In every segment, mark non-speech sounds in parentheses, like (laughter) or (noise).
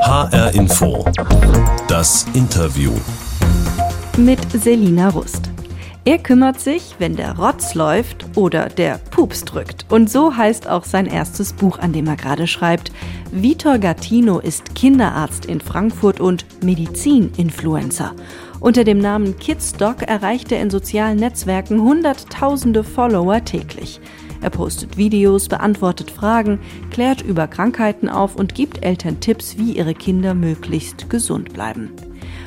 HR Info. Das Interview. Mit Selina Rust. Er kümmert sich, wenn der Rotz läuft oder der Pups drückt. Und so heißt auch sein erstes Buch, an dem er gerade schreibt. Vitor Gattino ist Kinderarzt in Frankfurt und Medizin-Influencer. Unter dem Namen Kidsdoc erreicht er in sozialen Netzwerken Hunderttausende Follower täglich. Er postet Videos, beantwortet Fragen, klärt über Krankheiten auf und gibt Eltern Tipps, wie ihre Kinder möglichst gesund bleiben.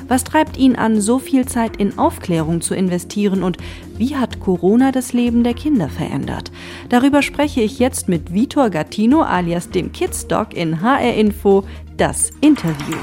Was treibt ihn an, so viel Zeit in Aufklärung zu investieren und wie hat Corona das Leben der Kinder verändert? Darüber spreche ich jetzt mit Vitor Gattino alias dem Kidsdoc in HR Info, das Interview.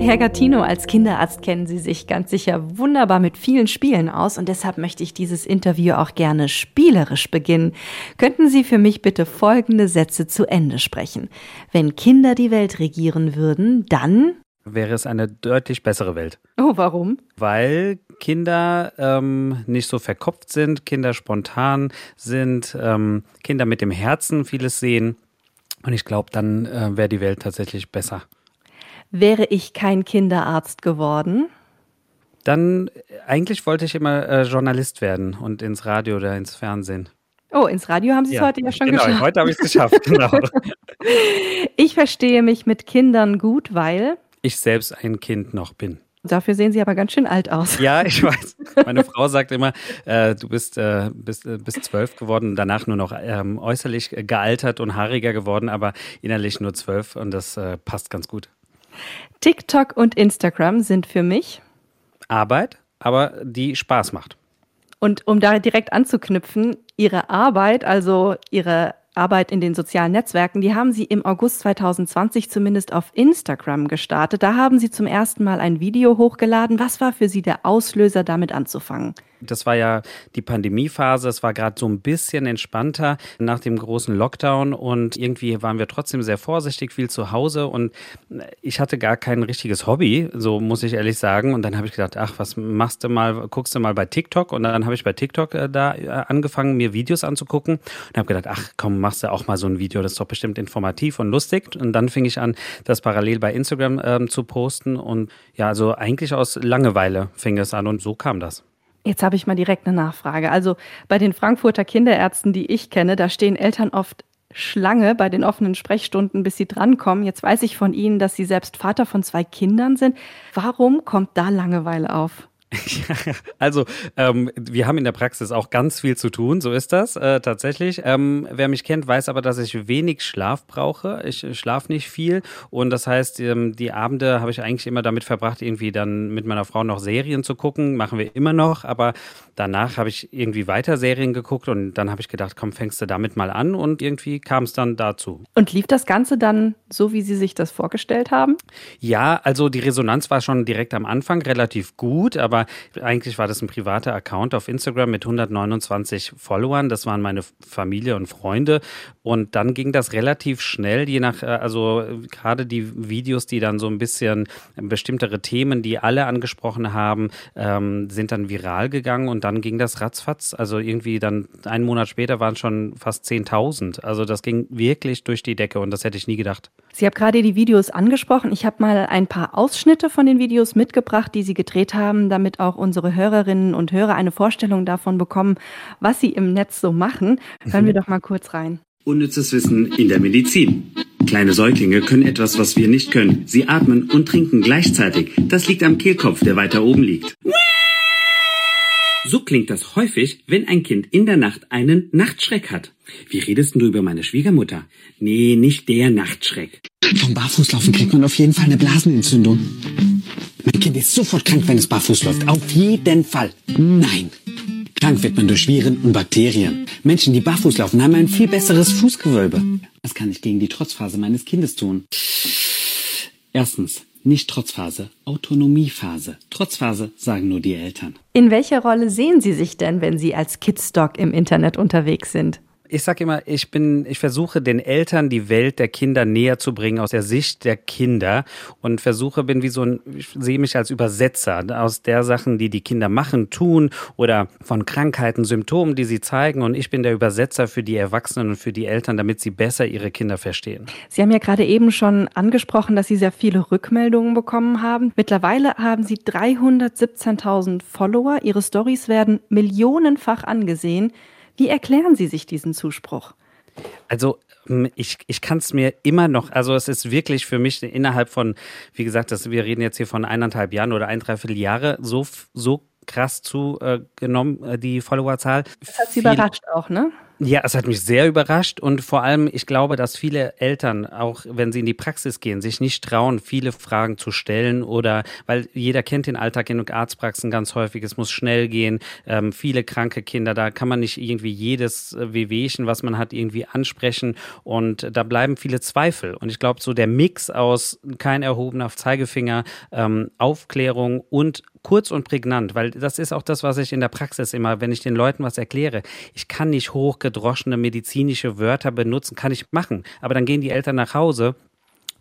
Herr Gattino, als Kinderarzt kennen Sie sich ganz sicher wunderbar mit vielen Spielen aus und deshalb möchte ich dieses Interview auch gerne spielerisch beginnen. Könnten Sie für mich bitte folgende Sätze zu Ende sprechen? Wenn Kinder die Welt regieren würden, dann wäre es eine deutlich bessere Welt. Oh, warum? Weil Kinder ähm, nicht so verkopft sind, Kinder spontan sind, ähm, Kinder mit dem Herzen vieles sehen. Und ich glaube, dann äh, wäre die Welt tatsächlich besser. Wäre ich kein Kinderarzt geworden? Dann, eigentlich wollte ich immer äh, Journalist werden und ins Radio oder ins Fernsehen. Oh, ins Radio haben Sie es ja, heute ja schon genau, geschafft. Heute habe ich es geschafft, (laughs) genau. ich verstehe mich mit Kindern gut, weil ich selbst ein Kind noch bin. Dafür sehen Sie aber ganz schön alt aus. Ja, ich weiß. Meine Frau sagt immer, äh, du bist, äh, bist, äh, bist zwölf geworden danach nur noch ähm, äußerlich gealtert und haariger geworden, aber innerlich nur zwölf und das äh, passt ganz gut. TikTok und Instagram sind für mich Arbeit, aber die Spaß macht. Und um da direkt anzuknüpfen, Ihre Arbeit, also Ihre Arbeit in den sozialen Netzwerken, die haben Sie im August 2020 zumindest auf Instagram gestartet. Da haben Sie zum ersten Mal ein Video hochgeladen. Was war für Sie der Auslöser, damit anzufangen? Das war ja die Pandemiephase. Es war gerade so ein bisschen entspannter nach dem großen Lockdown und irgendwie waren wir trotzdem sehr vorsichtig, viel zu Hause und ich hatte gar kein richtiges Hobby, so muss ich ehrlich sagen. Und dann habe ich gedacht, ach, was machst du mal, guckst du mal bei TikTok? Und dann habe ich bei TikTok äh, da äh, angefangen, mir Videos anzugucken und habe gedacht, ach komm, machst du auch mal so ein Video, das ist doch bestimmt informativ und lustig. Und dann fing ich an, das parallel bei Instagram ähm, zu posten und ja, also eigentlich aus Langeweile fing es an und so kam das. Jetzt habe ich mal direkt eine Nachfrage. Also bei den Frankfurter Kinderärzten, die ich kenne, da stehen Eltern oft Schlange bei den offenen Sprechstunden, bis sie drankommen. Jetzt weiß ich von Ihnen, dass Sie selbst Vater von zwei Kindern sind. Warum kommt da Langeweile auf? (laughs) also, ähm, wir haben in der Praxis auch ganz viel zu tun, so ist das äh, tatsächlich. Ähm, wer mich kennt, weiß aber, dass ich wenig Schlaf brauche. Ich schlafe nicht viel und das heißt, ähm, die Abende habe ich eigentlich immer damit verbracht, irgendwie dann mit meiner Frau noch Serien zu gucken. Machen wir immer noch, aber danach habe ich irgendwie weiter Serien geguckt und dann habe ich gedacht, komm, fängst du damit mal an und irgendwie kam es dann dazu. Und lief das Ganze dann so, wie Sie sich das vorgestellt haben? Ja, also die Resonanz war schon direkt am Anfang relativ gut, aber eigentlich war das ein privater Account auf Instagram mit 129 Followern. Das waren meine Familie und Freunde. Und dann ging das relativ schnell, je nach, äh, also gerade die Videos, die dann so ein bisschen bestimmtere Themen, die alle angesprochen haben, ähm, sind dann viral gegangen und dann ging das ratzfatz. Also irgendwie dann einen Monat später waren schon fast 10.000. Also das ging wirklich durch die Decke und das hätte ich nie gedacht. Sie haben gerade die Videos angesprochen. Ich habe mal ein paar Ausschnitte von den Videos mitgebracht, die Sie gedreht haben, damit auch unsere Hörerinnen und Hörer eine Vorstellung davon bekommen, was Sie im Netz so machen. Hören wir doch mal kurz rein. Unnützes Wissen in der Medizin. Kleine Säuglinge können etwas, was wir nicht können. Sie atmen und trinken gleichzeitig. Das liegt am Kehlkopf, der weiter oben liegt. So klingt das häufig, wenn ein Kind in der Nacht einen Nachtschreck hat. Wie redest du über meine Schwiegermutter? Nee, nicht der Nachtschreck. Vom Barfußlaufen kriegt man auf jeden Fall eine Blasenentzündung. Mein Kind ist sofort krank, wenn es barfuß läuft. Auf jeden Fall. Nein. Krank wird man durch Viren und Bakterien. Menschen, die barfuß laufen, haben ein viel besseres Fußgewölbe. Was kann ich gegen die Trotzphase meines Kindes tun? Erstens, nicht Trotzphase, Autonomiephase. Trotzphase sagen nur die Eltern. In welcher Rolle sehen Sie sich denn, wenn Sie als Kidsdoc im Internet unterwegs sind? Ich sage immer, ich bin, ich versuche den Eltern die Welt der Kinder näher zu bringen aus der Sicht der Kinder und versuche, bin wie so ein, ich sehe mich als Übersetzer aus der Sachen, die die Kinder machen, tun oder von Krankheiten, Symptomen, die sie zeigen und ich bin der Übersetzer für die Erwachsenen und für die Eltern, damit sie besser ihre Kinder verstehen. Sie haben ja gerade eben schon angesprochen, dass Sie sehr viele Rückmeldungen bekommen haben. Mittlerweile haben Sie 317.000 Follower. Ihre Stories werden millionenfach angesehen. Wie erklären Sie sich diesen Zuspruch? Also ich, ich kann es mir immer noch, also es ist wirklich für mich innerhalb von, wie gesagt, das, wir reden jetzt hier von eineinhalb Jahren oder ein, dreiviertel Jahre, so, so krass zugenommen, äh, die Followerzahl. Das hat Sie überrascht auch, ne? Ja, es hat mich sehr überrascht und vor allem, ich glaube, dass viele Eltern, auch wenn sie in die Praxis gehen, sich nicht trauen, viele Fragen zu stellen oder, weil jeder kennt den Alltag in Arztpraxen ganz häufig, es muss schnell gehen, ähm, viele kranke Kinder, da kann man nicht irgendwie jedes äh, Wehwehchen, was man hat, irgendwie ansprechen und da bleiben viele Zweifel. Und ich glaube, so der Mix aus kein erhobener Zeigefinger, ähm, Aufklärung und kurz und prägnant, weil das ist auch das, was ich in der Praxis immer, wenn ich den Leuten was erkläre. Ich kann nicht hochgedroschene medizinische Wörter benutzen, kann ich machen, aber dann gehen die Eltern nach Hause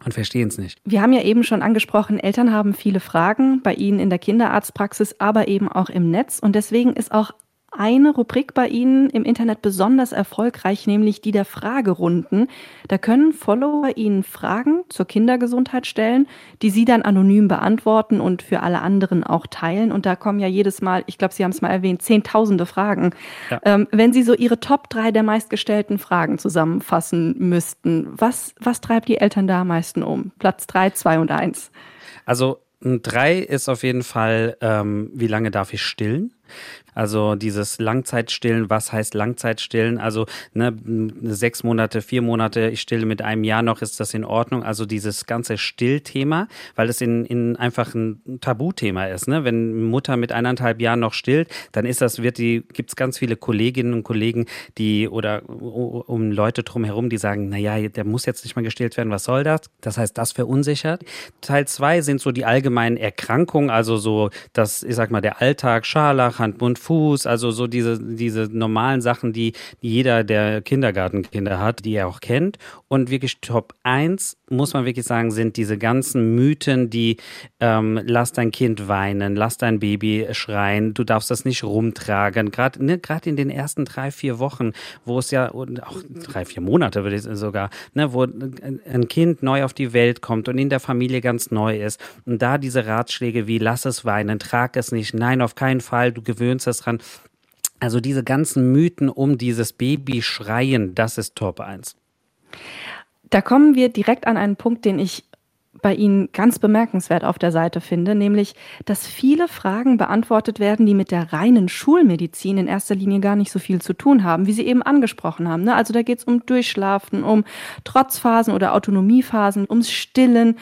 und verstehen es nicht. Wir haben ja eben schon angesprochen, Eltern haben viele Fragen bei Ihnen in der Kinderarztpraxis, aber eben auch im Netz. Und deswegen ist auch eine Rubrik bei Ihnen im Internet besonders erfolgreich, nämlich die der Fragerunden. Da können Follower Ihnen Fragen zur Kindergesundheit stellen, die Sie dann anonym beantworten und für alle anderen auch teilen. Und da kommen ja jedes Mal, ich glaube, Sie haben es mal erwähnt, zehntausende Fragen. Ja. Ähm, wenn Sie so Ihre Top drei der meistgestellten Fragen zusammenfassen müssten, was, was treibt die Eltern da am meisten um? Platz drei, zwei und eins. Also drei ist auf jeden Fall, ähm, wie lange darf ich stillen? Also dieses Langzeitstillen, was heißt Langzeitstillen? Also ne, sechs Monate, vier Monate, ich stille mit einem Jahr noch, ist das in Ordnung? Also dieses ganze Stillthema, weil es in, in einfach ein Tabuthema ist. Ne? Wenn Mutter mit eineinhalb Jahren noch stillt, dann ist das, wird die, gibt es ganz viele Kolleginnen und Kollegen, die oder um Leute drumherum, die sagen, naja, der muss jetzt nicht mehr gestillt werden, was soll das? Das heißt, das verunsichert. Teil zwei sind so die allgemeinen Erkrankungen, also so das, ich sag mal, der Alltag, Scharlach, Hand, Mund, Fuß, also so diese, diese normalen Sachen, die jeder, der Kindergartenkinder hat, die er auch kennt. Und wirklich Top 1, muss man wirklich sagen, sind diese ganzen Mythen, die ähm, lass dein Kind weinen, lass dein Baby schreien, du darfst das nicht rumtragen. Gerade ne, in den ersten drei, vier Wochen, wo es ja, auch drei, vier Monate würde ich sogar, ne, wo ein Kind neu auf die Welt kommt und in der Familie ganz neu ist. Und da diese Ratschläge wie lass es weinen, trag es nicht, nein, auf keinen Fall, du gewöhnst es dran. Also diese ganzen Mythen um dieses Baby schreien, das ist Top 1. Da kommen wir direkt an einen Punkt, den ich bei Ihnen ganz bemerkenswert auf der Seite finde, nämlich, dass viele Fragen beantwortet werden, die mit der reinen Schulmedizin in erster Linie gar nicht so viel zu tun haben, wie Sie eben angesprochen haben. Ne? Also da geht es um Durchschlafen, um Trotzphasen oder Autonomiephasen, ums Stillen.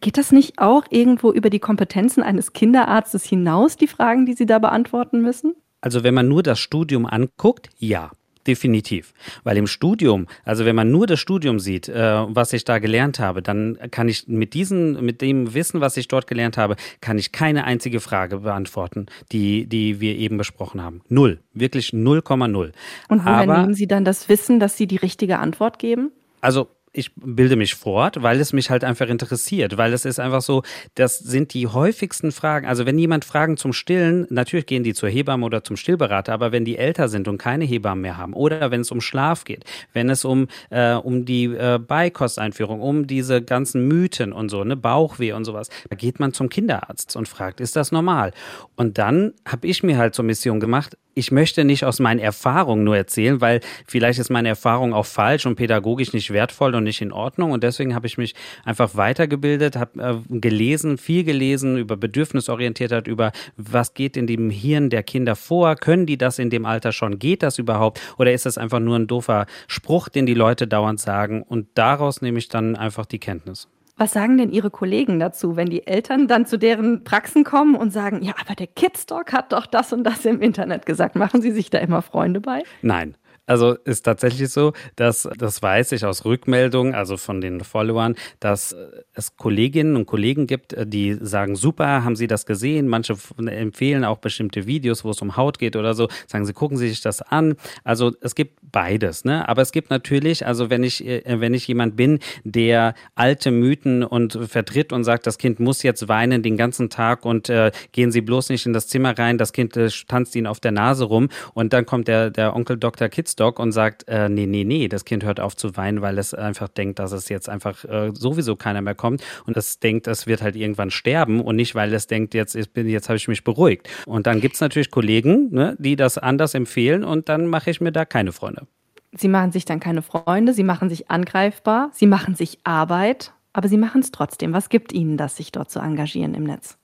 Geht das nicht auch irgendwo über die Kompetenzen eines Kinderarztes hinaus, die Fragen, die Sie da beantworten müssen? Also wenn man nur das Studium anguckt, ja definitiv. Weil im Studium, also wenn man nur das Studium sieht, äh, was ich da gelernt habe, dann kann ich mit diesem, mit dem Wissen, was ich dort gelernt habe, kann ich keine einzige Frage beantworten, die, die wir eben besprochen haben. Null. Wirklich 0,0. Und woher Aber, nehmen Sie dann das Wissen, dass Sie die richtige Antwort geben? Also ich bilde mich fort, weil es mich halt einfach interessiert, weil es ist einfach so, das sind die häufigsten Fragen. Also wenn jemand Fragen zum Stillen, natürlich gehen die zur Hebamme oder zum Stillberater, aber wenn die älter sind und keine Hebammen mehr haben oder wenn es um Schlaf geht, wenn es um, äh, um die äh, Beikosteinführung, um diese ganzen Mythen und so, ne, Bauchweh und sowas, da geht man zum Kinderarzt und fragt, ist das normal? Und dann habe ich mir halt zur Mission gemacht, ich möchte nicht aus meinen Erfahrungen nur erzählen, weil vielleicht ist meine Erfahrung auch falsch und pädagogisch nicht wertvoll und nicht in Ordnung. Und deswegen habe ich mich einfach weitergebildet, habe äh, gelesen, viel gelesen über Bedürfnisorientiertheit, über was geht in dem Hirn der Kinder vor. Können die das in dem Alter schon? Geht das überhaupt? Oder ist das einfach nur ein doofer Spruch, den die Leute dauernd sagen? Und daraus nehme ich dann einfach die Kenntnis. Was sagen denn Ihre Kollegen dazu, wenn die Eltern dann zu deren Praxen kommen und sagen, ja, aber der Kidstalk hat doch das und das im Internet gesagt. Machen Sie sich da immer Freunde bei? Nein. Also ist tatsächlich so, dass das weiß ich aus Rückmeldungen, also von den Followern, dass es Kolleginnen und Kollegen gibt, die sagen, super, haben Sie das gesehen? Manche empfehlen auch bestimmte Videos, wo es um Haut geht oder so, sagen sie, gucken Sie sich das an. Also es gibt beides, ne? Aber es gibt natürlich, also wenn ich, äh, wenn ich jemand bin, der alte Mythen und vertritt und sagt, das Kind muss jetzt weinen den ganzen Tag und äh, gehen Sie bloß nicht in das Zimmer rein, das Kind äh, tanzt Ihnen auf der Nase rum und dann kommt der, der Onkel Dr. Kidsdog und sagt, äh, nee, nee, nee, das Kind hört auf zu weinen, weil es einfach denkt, dass es jetzt einfach äh, sowieso keiner mehr kommt und es denkt, es wird halt irgendwann sterben und nicht, weil es denkt, jetzt, jetzt, jetzt habe ich mich beruhigt. Und dann gibt es natürlich Kollegen, ne, die das anders empfehlen und dann mache ich mir da keine Freunde. Sie machen sich dann keine Freunde, sie machen sich angreifbar, sie machen sich Arbeit, aber sie machen es trotzdem. Was gibt Ihnen das, sich dort zu engagieren im Netz?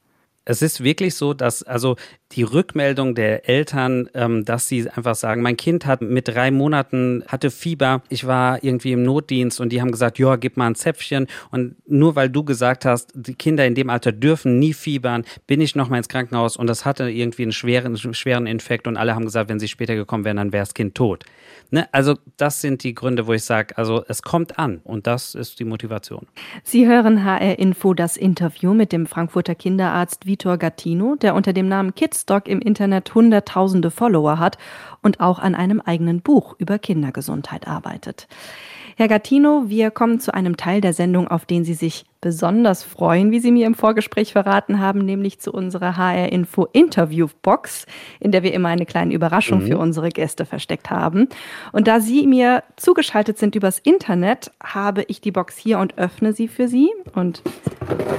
Es ist wirklich so, dass also die Rückmeldung der Eltern, ähm, dass sie einfach sagen, mein Kind hat mit drei Monaten hatte Fieber, ich war irgendwie im Notdienst und die haben gesagt, ja, gib mal ein Zäpfchen und nur weil du gesagt hast, die Kinder in dem Alter dürfen nie fiebern, bin ich noch mal ins Krankenhaus und das hatte irgendwie einen schweren schweren Infekt und alle haben gesagt, wenn sie später gekommen wären, dann wäre das Kind tot. Ne? Also das sind die Gründe, wo ich sage, also es kommt an und das ist die Motivation. Sie hören HR Info das Interview mit dem Frankfurter Kinderarzt Vitor Gattino, der unter dem Namen Kidstock im Internet hunderttausende Follower hat und auch an einem eigenen Buch über Kindergesundheit arbeitet. Herr Gattino, wir kommen zu einem Teil der Sendung, auf den Sie sich besonders freuen, wie Sie mir im Vorgespräch verraten haben, nämlich zu unserer HR Info Interview Box, in der wir immer eine kleine Überraschung mhm. für unsere Gäste versteckt haben. Und da Sie mir zugeschaltet sind übers Internet, habe ich die Box hier und öffne sie für Sie. Und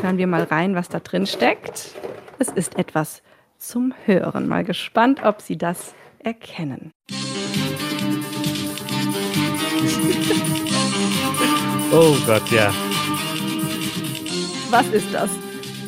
hören wir mal rein, was da drin steckt. Es ist etwas zum Hören. Mal gespannt, ob Sie das erkennen. (laughs) Oh Gott, ja. Was ist das?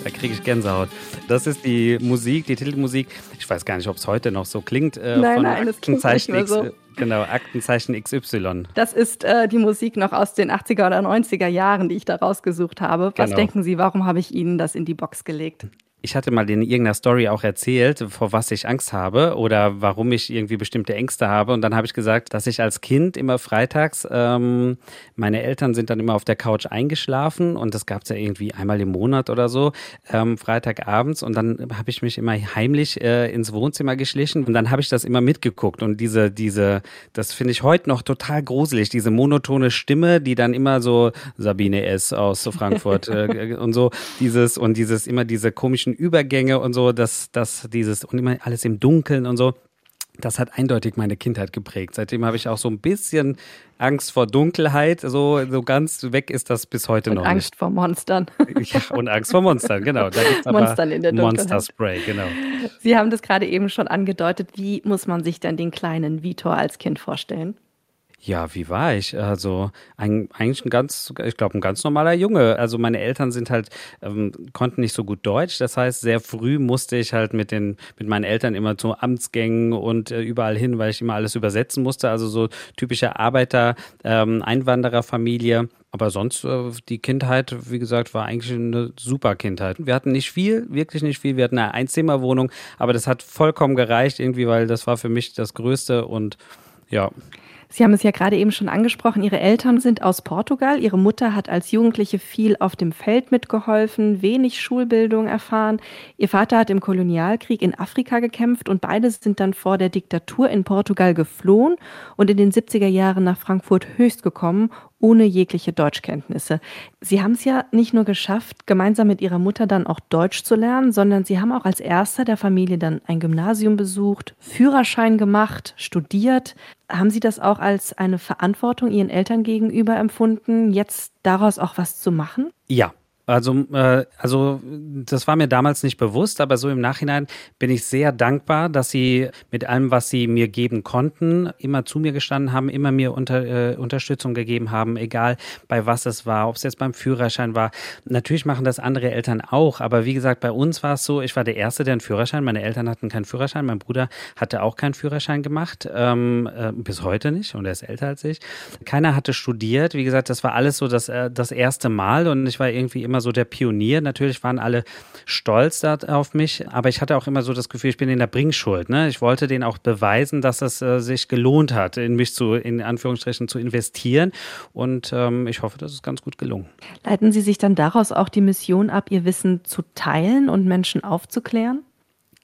Da kriege ich Gänsehaut. Das ist die Musik, die Titelmusik. Ich weiß gar nicht, ob es heute noch so klingt. Äh, nein, von nein, Aktenzeichen X, so. Genau, Aktenzeichen XY. Das ist äh, die Musik noch aus den 80er oder 90er Jahren, die ich da rausgesucht habe. Was genau. denken Sie, warum habe ich Ihnen das in die Box gelegt? Ich hatte mal in irgendeiner Story auch erzählt, vor was ich Angst habe oder warum ich irgendwie bestimmte Ängste habe. Und dann habe ich gesagt, dass ich als Kind immer freitags, ähm, meine Eltern sind dann immer auf der Couch eingeschlafen und das gab es ja irgendwie einmal im Monat oder so, ähm, Freitagabends. Und dann habe ich mich immer heimlich äh, ins Wohnzimmer geschlichen und dann habe ich das immer mitgeguckt. Und diese, diese, das finde ich heute noch total gruselig, diese monotone Stimme, die dann immer so Sabine S. aus Frankfurt (laughs) äh, und so, dieses und dieses immer diese komischen komischen Übergänge und so, dass das dieses und immer alles im Dunkeln und so. Das hat eindeutig meine Kindheit geprägt. Seitdem habe ich auch so ein bisschen Angst vor Dunkelheit. So, so ganz weg ist das bis heute und noch. Angst nicht. vor Monstern. (laughs) Ja, und Angst vor Monstern, genau. Da gibt's Monstern in der Dunkelheit. Monster Spray, genau. Sie haben das gerade eben schon angedeutet. Wie muss man sich denn den kleinen Vitor als Kind vorstellen? Ja, wie war ich? Also ein, eigentlich ein ganz, ich glaube, ein ganz normaler Junge. Also meine Eltern sind halt, ähm, konnten nicht so gut Deutsch. Das heißt, sehr früh musste ich halt mit den, mit meinen Eltern immer zu Amtsgängen und äh, überall hin, weil ich immer alles übersetzen musste. Also so typische Arbeiter, ähm, Einwandererfamilie. Aber sonst, äh, die Kindheit, wie gesagt, war eigentlich eine super Kindheit. Wir hatten nicht viel, wirklich nicht viel. Wir hatten eine Einzimmerwohnung, aber das hat vollkommen gereicht irgendwie, weil das war für mich das Größte und ja. Sie haben es ja gerade eben schon angesprochen, Ihre Eltern sind aus Portugal. Ihre Mutter hat als Jugendliche viel auf dem Feld mitgeholfen, wenig Schulbildung erfahren. Ihr Vater hat im Kolonialkrieg in Afrika gekämpft und beide sind dann vor der Diktatur in Portugal geflohen und in den 70er Jahren nach Frankfurt höchst gekommen, ohne jegliche Deutschkenntnisse. Sie haben es ja nicht nur geschafft, gemeinsam mit Ihrer Mutter dann auch Deutsch zu lernen, sondern Sie haben auch als erster der Familie dann ein Gymnasium besucht, Führerschein gemacht, studiert. Haben Sie das auch als eine Verantwortung Ihren Eltern gegenüber empfunden, jetzt daraus auch was zu machen? Ja, also, äh, also das war mir damals nicht bewusst, aber so im Nachhinein bin ich sehr dankbar, dass sie mit allem, was sie mir geben konnten, immer zu mir gestanden haben, immer mir unter, äh, Unterstützung gegeben haben, egal bei was es war, ob es jetzt beim Führerschein war. Natürlich machen das andere Eltern auch, aber wie gesagt, bei uns war es so, ich war der Erste, der einen Führerschein, meine Eltern hatten keinen Führerschein, mein Bruder hatte auch keinen Führerschein gemacht, ähm, äh, bis heute nicht und er ist älter als ich. Keiner hatte studiert, wie gesagt, das war alles so das, äh, das erste Mal und ich war irgendwie immer immer so der Pionier. Natürlich waren alle stolz auf mich, aber ich hatte auch immer so das Gefühl, ich bin in der Bringschuld. Ne? Ich wollte denen auch beweisen, dass es äh, sich gelohnt hat, in mich zu, in Anführungsstrichen, zu investieren. Und ähm, ich hoffe, das ist ganz gut gelungen. Leiten Sie sich dann daraus auch die Mission ab, Ihr Wissen zu teilen und Menschen aufzuklären?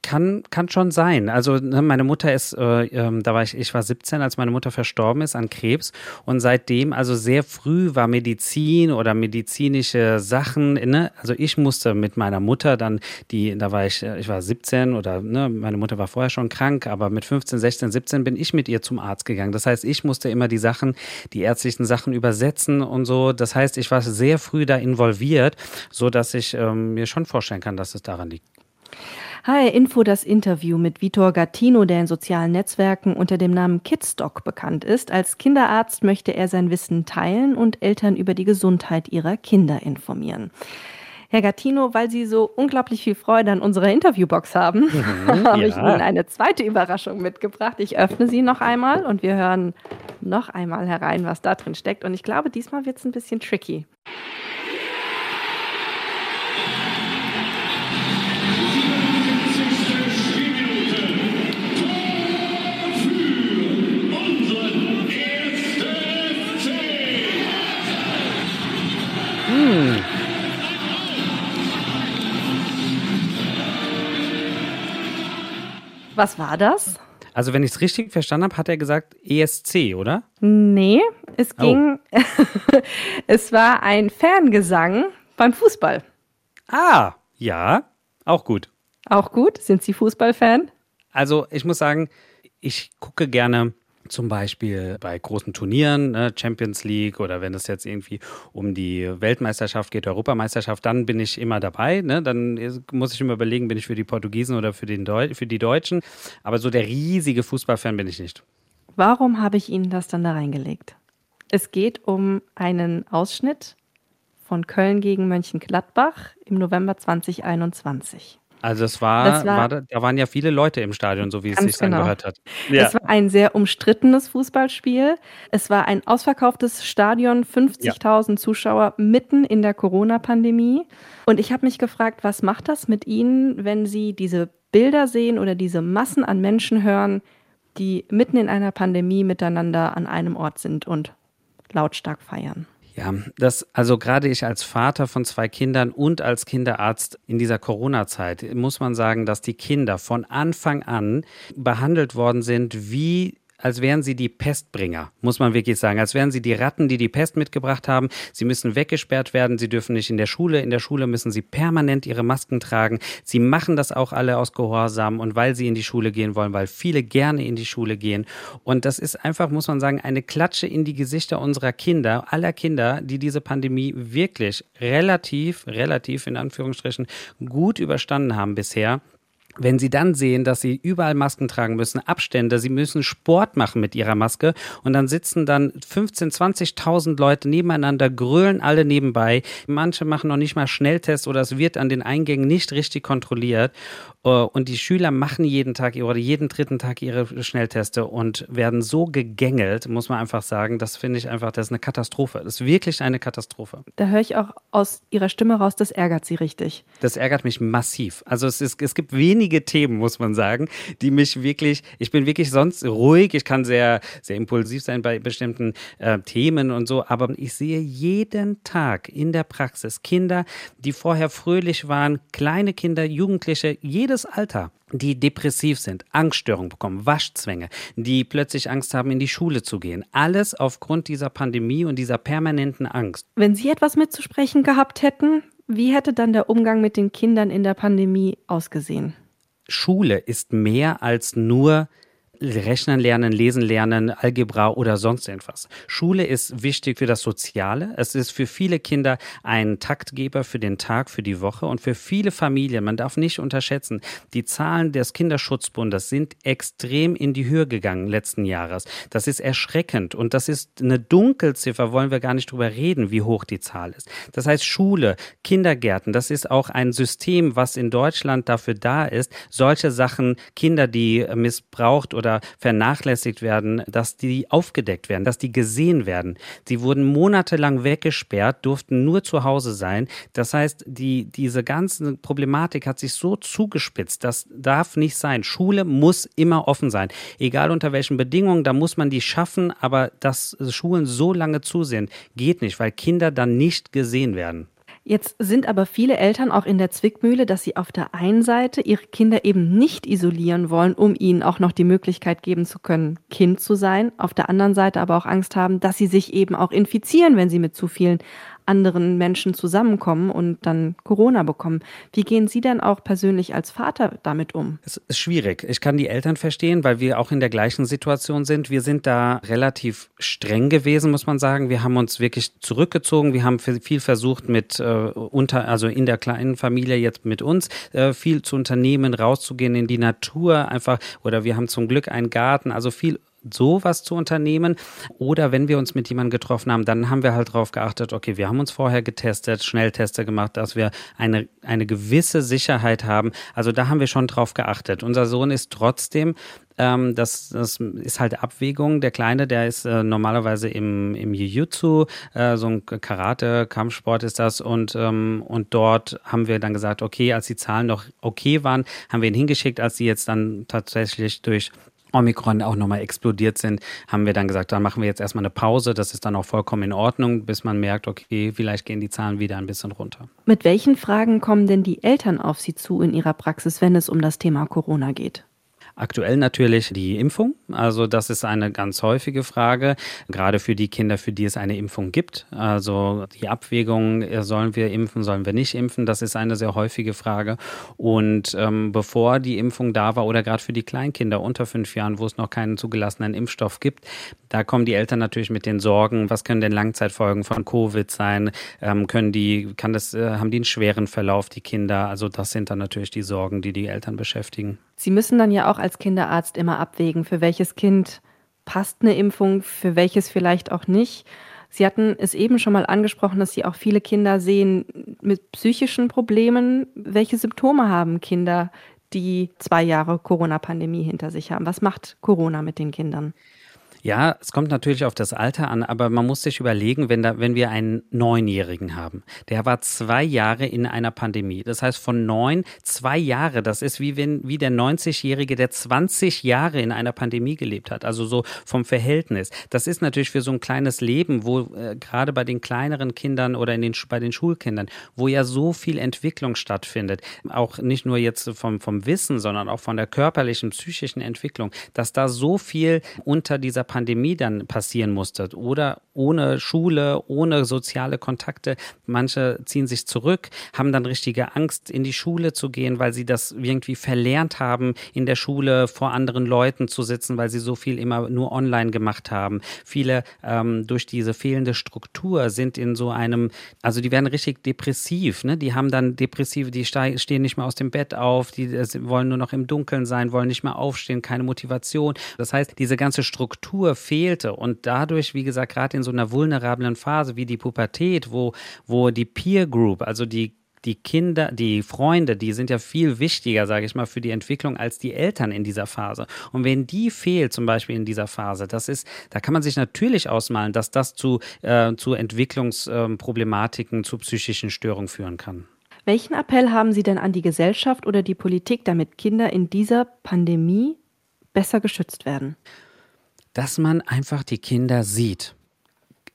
Kann, kann schon sein. Also ne, meine Mutter ist, äh, äh, da war ich, ich war 17, als meine Mutter verstorben ist an Krebs und seitdem, also sehr früh war Medizin oder medizinische Sachen, ne? also ich musste mit meiner Mutter dann, die, da war ich, äh, ich war 17 oder ne, meine Mutter war vorher schon krank, aber mit 15, 16, 17 bin ich mit ihr zum Arzt gegangen. Das heißt, ich musste immer die Sachen, die ärztlichen Sachen übersetzen und so. Das heißt, ich war sehr früh da involviert, so dass ich ähm, mir schon vorstellen kann, dass es daran liegt. HR Info das Interview mit Vitor Gattino, der in sozialen Netzwerken unter dem Namen Kidstock bekannt ist. Als Kinderarzt möchte er sein Wissen teilen und Eltern über die Gesundheit ihrer Kinder informieren. Herr Gattino, weil Sie so unglaublich viel Freude an unserer Interviewbox haben, mhm, (laughs) habe ja. ich Ihnen eine zweite Überraschung mitgebracht. Ich öffne sie noch einmal und wir hören noch einmal herein, was da drin steckt. Und ich glaube, diesmal wird es ein bisschen tricky. Was war das? Also, wenn ich es richtig verstanden habe, hat er gesagt ESC, oder? Nee, es oh. ging. Oh. (laughs) es war ein Ferngesang beim Fußball. Ah, ja, auch gut. Auch gut? Sind Sie Fußballfan? Also, ich muss sagen, ich gucke gerne zum Beispiel bei großen Turnieren, ne, Champions League oder wenn es jetzt irgendwie um die Weltmeisterschaft geht, Europameisterschaft, dann bin ich immer dabei. Ne? Dann muss ich immer überlegen, bin ich für die Portugiesen oder für, den Deu für die Deutschen. Aber so der riesige Fußballfan bin ich nicht. Warum habe ich Ihnen das dann da reingelegt? Es geht um einen Ausschnitt von Köln gegen Mönchengladbach im November 2021. Also es war, das war, war da, waren ja viele Leute im Stadion, so wie es sich genau. angehört hat. Ja. Es war ein sehr umstrittenes Fußballspiel. Es war ein ausverkauftes Stadion, 50.000 ja. Zuschauer mitten in der Corona-Pandemie. Und ich habe mich gefragt, was macht das mit Ihnen, wenn Sie diese Bilder sehen oder diese Massen an Menschen hören, die mitten in einer Pandemie miteinander an einem Ort sind und lautstark feiern? Ja, das, also gerade ich als Vater von zwei Kindern und als Kinderarzt in dieser Corona-Zeit muss man sagen, dass die Kinder von Anfang an behandelt worden sind wie als wären sie die Pestbringer, muss man wirklich sagen. Als wären sie die Ratten, die die Pest mitgebracht haben. Sie müssen weggesperrt werden, sie dürfen nicht in der Schule. In der Schule müssen sie permanent ihre Masken tragen. Sie machen das auch alle aus Gehorsam und weil sie in die Schule gehen wollen, weil viele gerne in die Schule gehen. Und das ist einfach, muss man sagen, eine Klatsche in die Gesichter unserer Kinder, aller Kinder, die diese Pandemie wirklich relativ, relativ in Anführungsstrichen gut überstanden haben bisher wenn sie dann sehen, dass sie überall Masken tragen müssen, Abstände, sie müssen Sport machen mit ihrer Maske und dann sitzen dann 15, 20.000 Leute nebeneinander, grölen alle nebenbei. Manche machen noch nicht mal Schnelltests oder es wird an den Eingängen nicht richtig kontrolliert äh, und die Schüler machen jeden Tag oder jeden dritten Tag ihre Schnellteste und werden so gegängelt, muss man einfach sagen. Das finde ich einfach, das ist eine Katastrophe. Das ist wirklich eine Katastrophe. Da höre ich auch aus Ihrer Stimme raus, das ärgert Sie richtig. Das ärgert mich massiv. Also es, ist, es gibt wenige Themen, muss man sagen, die mich wirklich, ich bin wirklich sonst ruhig, ich kann sehr, sehr impulsiv sein bei bestimmten äh, Themen und so, aber ich sehe jeden Tag in der Praxis Kinder, die vorher fröhlich waren, kleine Kinder, Jugendliche, jede jedes Alter, die depressiv sind, Angststörungen bekommen, Waschzwänge, die plötzlich Angst haben, in die Schule zu gehen. Alles aufgrund dieser Pandemie und dieser permanenten Angst. Wenn Sie etwas mitzusprechen gehabt hätten, wie hätte dann der Umgang mit den Kindern in der Pandemie ausgesehen? Schule ist mehr als nur Rechnen lernen, lesen lernen, Algebra oder sonst irgendwas. Schule ist wichtig für das Soziale. Es ist für viele Kinder ein Taktgeber für den Tag, für die Woche und für viele Familien. Man darf nicht unterschätzen, die Zahlen des Kinderschutzbundes sind extrem in die Höhe gegangen letzten Jahres. Das ist erschreckend und das ist eine Dunkelziffer, wollen wir gar nicht drüber reden, wie hoch die Zahl ist. Das heißt Schule, Kindergärten, das ist auch ein System, was in Deutschland dafür da ist, solche Sachen, Kinder, die missbraucht oder Kinder vernachlässigt werden, dass die aufgedeckt werden, dass die gesehen werden. Sie wurden monatelang weggesperrt, durften nur zu Hause sein. Das heißt, die, diese ganze Problematik hat sich so zugespitzt. Das darf nicht sein. Schule muss immer offen sein. Egal unter welchen Bedingungen, da muss man die schaffen, aber dass Schulen so lange zu sind, geht nicht, weil Kinder dann nicht gesehen werden. Jetzt sind aber viele Eltern auch in der Zwickmühle, dass sie auf der einen Seite ihre Kinder eben nicht isolieren wollen, um ihnen auch noch die Möglichkeit geben zu können, Kind zu sein, auf der anderen Seite aber auch Angst haben, dass sie sich eben auch infizieren, wenn sie mit zu vielen anderen Menschen zusammenkommen und dann Corona bekommen. Wie gehen Sie denn auch persönlich als Vater damit um? Es ist schwierig. Ich kann die Eltern verstehen, weil wir auch in der gleichen Situation sind. Wir sind da relativ streng gewesen, muss man sagen. Wir haben uns wirklich zurückgezogen. Wir haben viel versucht mit äh, unter, also in der kleinen Familie jetzt mit uns äh, viel zu unternehmen, rauszugehen in die Natur einfach. Oder wir haben zum Glück einen Garten, also viel sowas zu unternehmen. Oder wenn wir uns mit jemandem getroffen haben, dann haben wir halt darauf geachtet, okay, wir haben uns vorher getestet, Schnellteste gemacht, dass wir eine, eine gewisse Sicherheit haben. Also da haben wir schon drauf geachtet. Unser Sohn ist trotzdem ähm, das, das ist halt Abwägung. Der Kleine, der ist äh, normalerweise im, im Jiu-Jitsu, äh, so ein Karate, Kampfsport ist das. Und, ähm, und dort haben wir dann gesagt, okay, als die Zahlen noch okay waren, haben wir ihn hingeschickt. Als sie jetzt dann tatsächlich durch Omikron auch nochmal explodiert sind, haben wir dann gesagt, dann machen wir jetzt erstmal eine Pause. Das ist dann auch vollkommen in Ordnung, bis man merkt, okay, vielleicht gehen die Zahlen wieder ein bisschen runter. Mit welchen Fragen kommen denn die Eltern auf Sie zu in Ihrer Praxis, wenn es um das Thema Corona geht? Aktuell natürlich die Impfung. Also das ist eine ganz häufige Frage, gerade für die Kinder, für die es eine Impfung gibt. Also die Abwägung, äh, sollen wir impfen, sollen wir nicht impfen, das ist eine sehr häufige Frage. Und ähm, bevor die Impfung da war oder gerade für die Kleinkinder unter fünf Jahren, wo es noch keinen zugelassenen Impfstoff gibt, da kommen die Eltern natürlich mit den Sorgen, was können denn Langzeitfolgen von Covid sein? Ähm, können die, kann das, äh, haben die einen schweren Verlauf, die Kinder? Also das sind dann natürlich die Sorgen, die die Eltern beschäftigen. Sie müssen dann ja auch als Kinderarzt immer abwägen, für welches Kind passt eine Impfung, für welches vielleicht auch nicht. Sie hatten es eben schon mal angesprochen, dass Sie auch viele Kinder sehen mit psychischen Problemen. Welche Symptome haben Kinder, die zwei Jahre Corona-Pandemie hinter sich haben? Was macht Corona mit den Kindern? Ja, es kommt natürlich auf das Alter an, aber man muss sich überlegen, wenn, da, wenn wir einen Neunjährigen haben, der war zwei Jahre in einer Pandemie. Das heißt, von neun, zwei Jahre, das ist wie wenn, wie der 90-Jährige, der 20 Jahre in einer Pandemie gelebt hat. Also so vom Verhältnis. Das ist natürlich für so ein kleines Leben, wo äh, gerade bei den kleineren Kindern oder in den, bei den Schulkindern, wo ja so viel Entwicklung stattfindet, auch nicht nur jetzt vom, vom Wissen, sondern auch von der körperlichen, psychischen Entwicklung, dass da so viel unter dieser Pandemie dann passieren musste oder ohne Schule, ohne soziale Kontakte. Manche ziehen sich zurück, haben dann richtige Angst, in die Schule zu gehen, weil sie das irgendwie verlernt haben, in der Schule vor anderen Leuten zu sitzen, weil sie so viel immer nur online gemacht haben. Viele ähm, durch diese fehlende Struktur sind in so einem, also die werden richtig depressiv, ne? Die haben dann depressive, die stehen nicht mehr aus dem Bett auf, die wollen nur noch im Dunkeln sein, wollen nicht mehr aufstehen, keine Motivation. Das heißt, diese ganze Struktur Struktur fehlte und dadurch, wie gesagt, gerade in so einer vulnerablen Phase wie die Pubertät, wo, wo die Peer Group, also die die Kinder, die Freunde, die sind ja viel wichtiger, sage ich mal, für die Entwicklung als die Eltern in dieser Phase. Und wenn die fehlt, zum Beispiel in dieser Phase, das ist, da kann man sich natürlich ausmalen, dass das zu, äh, zu Entwicklungsproblematiken, äh, zu psychischen Störungen führen kann. Welchen Appell haben Sie denn an die Gesellschaft oder die Politik, damit Kinder in dieser Pandemie besser geschützt werden? Dass man einfach die Kinder sieht.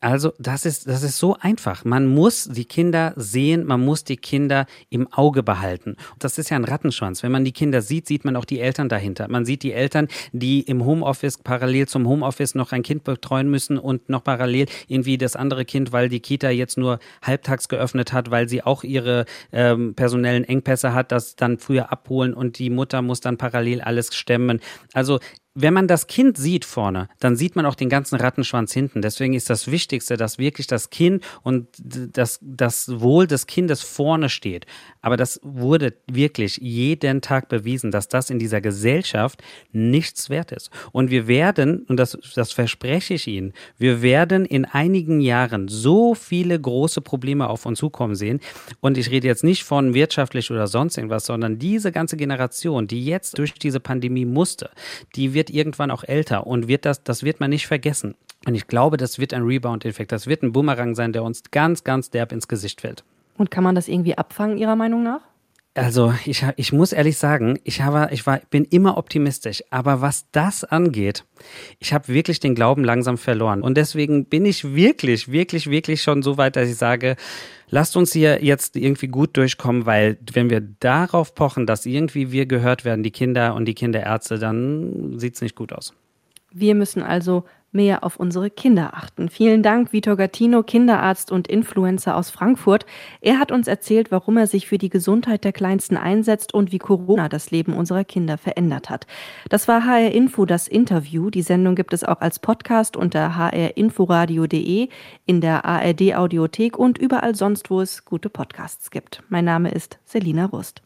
Also das ist, das ist so einfach. Man muss die Kinder sehen, man muss die Kinder im Auge behalten. Das ist ja ein Rattenschwanz. Wenn man die Kinder sieht, sieht man auch die Eltern dahinter. Man sieht die Eltern, die im Homeoffice parallel zum Homeoffice noch ein Kind betreuen müssen und noch parallel irgendwie das andere Kind, weil die Kita jetzt nur halbtags geöffnet hat, weil sie auch ihre ähm, personellen Engpässe hat, das dann früher abholen und die Mutter muss dann parallel alles stemmen. Also wenn man das Kind sieht vorne, dann sieht man auch den ganzen Rattenschwanz hinten. Deswegen ist das Wichtigste, dass wirklich das Kind und das, das Wohl des Kindes vorne steht. Aber das wurde wirklich jeden Tag bewiesen, dass das in dieser Gesellschaft nichts wert ist. Und wir werden, und das, das verspreche ich Ihnen, wir werden in einigen Jahren so viele große Probleme auf uns zukommen sehen. Und ich rede jetzt nicht von wirtschaftlich oder sonst irgendwas, sondern diese ganze Generation, die jetzt durch diese Pandemie musste, die wird wird irgendwann auch älter und wird das, das wird man nicht vergessen. Und ich glaube, das wird ein Rebound-Effekt. Das wird ein Boomerang sein, der uns ganz, ganz derb ins Gesicht fällt. Und kann man das irgendwie abfangen, Ihrer Meinung nach? Also ich, ich muss ehrlich sagen, ich, habe, ich war, bin immer optimistisch, aber was das angeht, ich habe wirklich den Glauben langsam verloren. Und deswegen bin ich wirklich, wirklich, wirklich schon so weit, dass ich sage, lasst uns hier jetzt irgendwie gut durchkommen, weil wenn wir darauf pochen, dass irgendwie wir gehört werden, die Kinder und die Kinderärzte, dann sieht's nicht gut aus. Wir müssen also mehr auf unsere Kinder achten. Vielen Dank, Vitor Gattino, Kinderarzt und Influencer aus Frankfurt. Er hat uns erzählt, warum er sich für die Gesundheit der Kleinsten einsetzt und wie Corona das Leben unserer Kinder verändert hat. Das war HR Info, das Interview. Die Sendung gibt es auch als Podcast unter hrinforadio.de, in der ARD Audiothek und überall sonst, wo es gute Podcasts gibt. Mein Name ist Selina Rust.